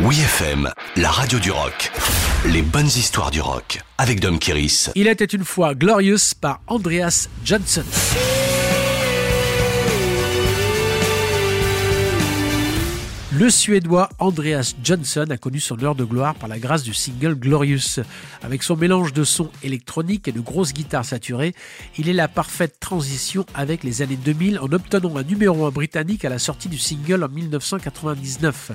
Oui FM, la radio du rock. Les bonnes histoires du rock avec Dom Kiris. Il était une fois Glorious par Andreas Johnson. Le Suédois Andreas Johnson a connu son heure de gloire par la grâce du single Glorious. Avec son mélange de sons électroniques et de grosses guitares saturées, il est la parfaite transition avec les années 2000 en obtenant un numéro 1 britannique à la sortie du single en 1999.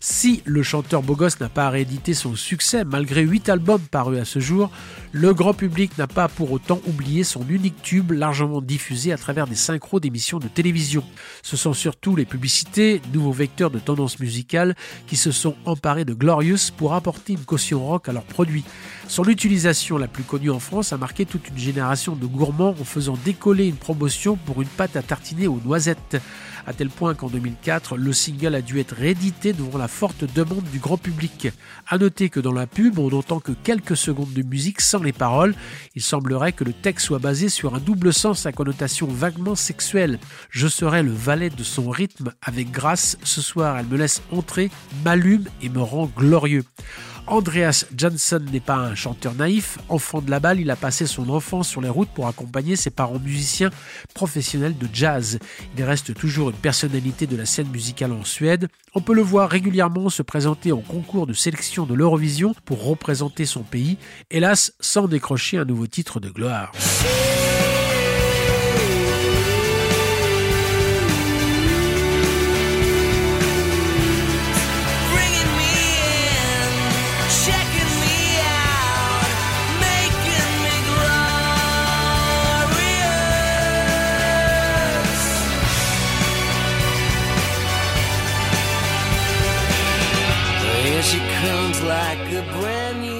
Si le chanteur beau n'a pas réédité son succès malgré 8 albums parus à ce jour, le grand public n'a pas pour autant oublié son unique tube largement diffusé à travers des synchros d'émissions de télévision. Ce sont surtout les publicités, nouveaux vecteurs de tendances musicales qui se sont emparés de Glorious pour apporter une caution rock à leurs produits. Son utilisation la plus connue en France a marqué toute une génération de gourmands en faisant décoller une promotion pour une pâte à tartiner aux noisettes, à tel point qu'en 2004, le single a dû être réédité devant la forte demande du grand public. À noter que dans la pub, on n'entend que quelques secondes de musique sans les paroles. Il semblerait que le texte soit basé sur un double sens à connotation vaguement sexuelle. Je serai le valet de son rythme avec grâce. Ce soir, elle me laisse entrer, m'allume et me rend glorieux. Andreas Johnson n'est pas un chanteur naïf. Enfant de la balle, il a passé son enfance sur les routes pour accompagner ses parents musiciens professionnels de jazz. Il reste toujours une personnalité de la scène musicale en Suède. On peut le voir régulièrement se présenter en concours de sélection de l'Eurovision pour représenter son pays, hélas sans décrocher un nouveau titre de gloire. She comes like a brand new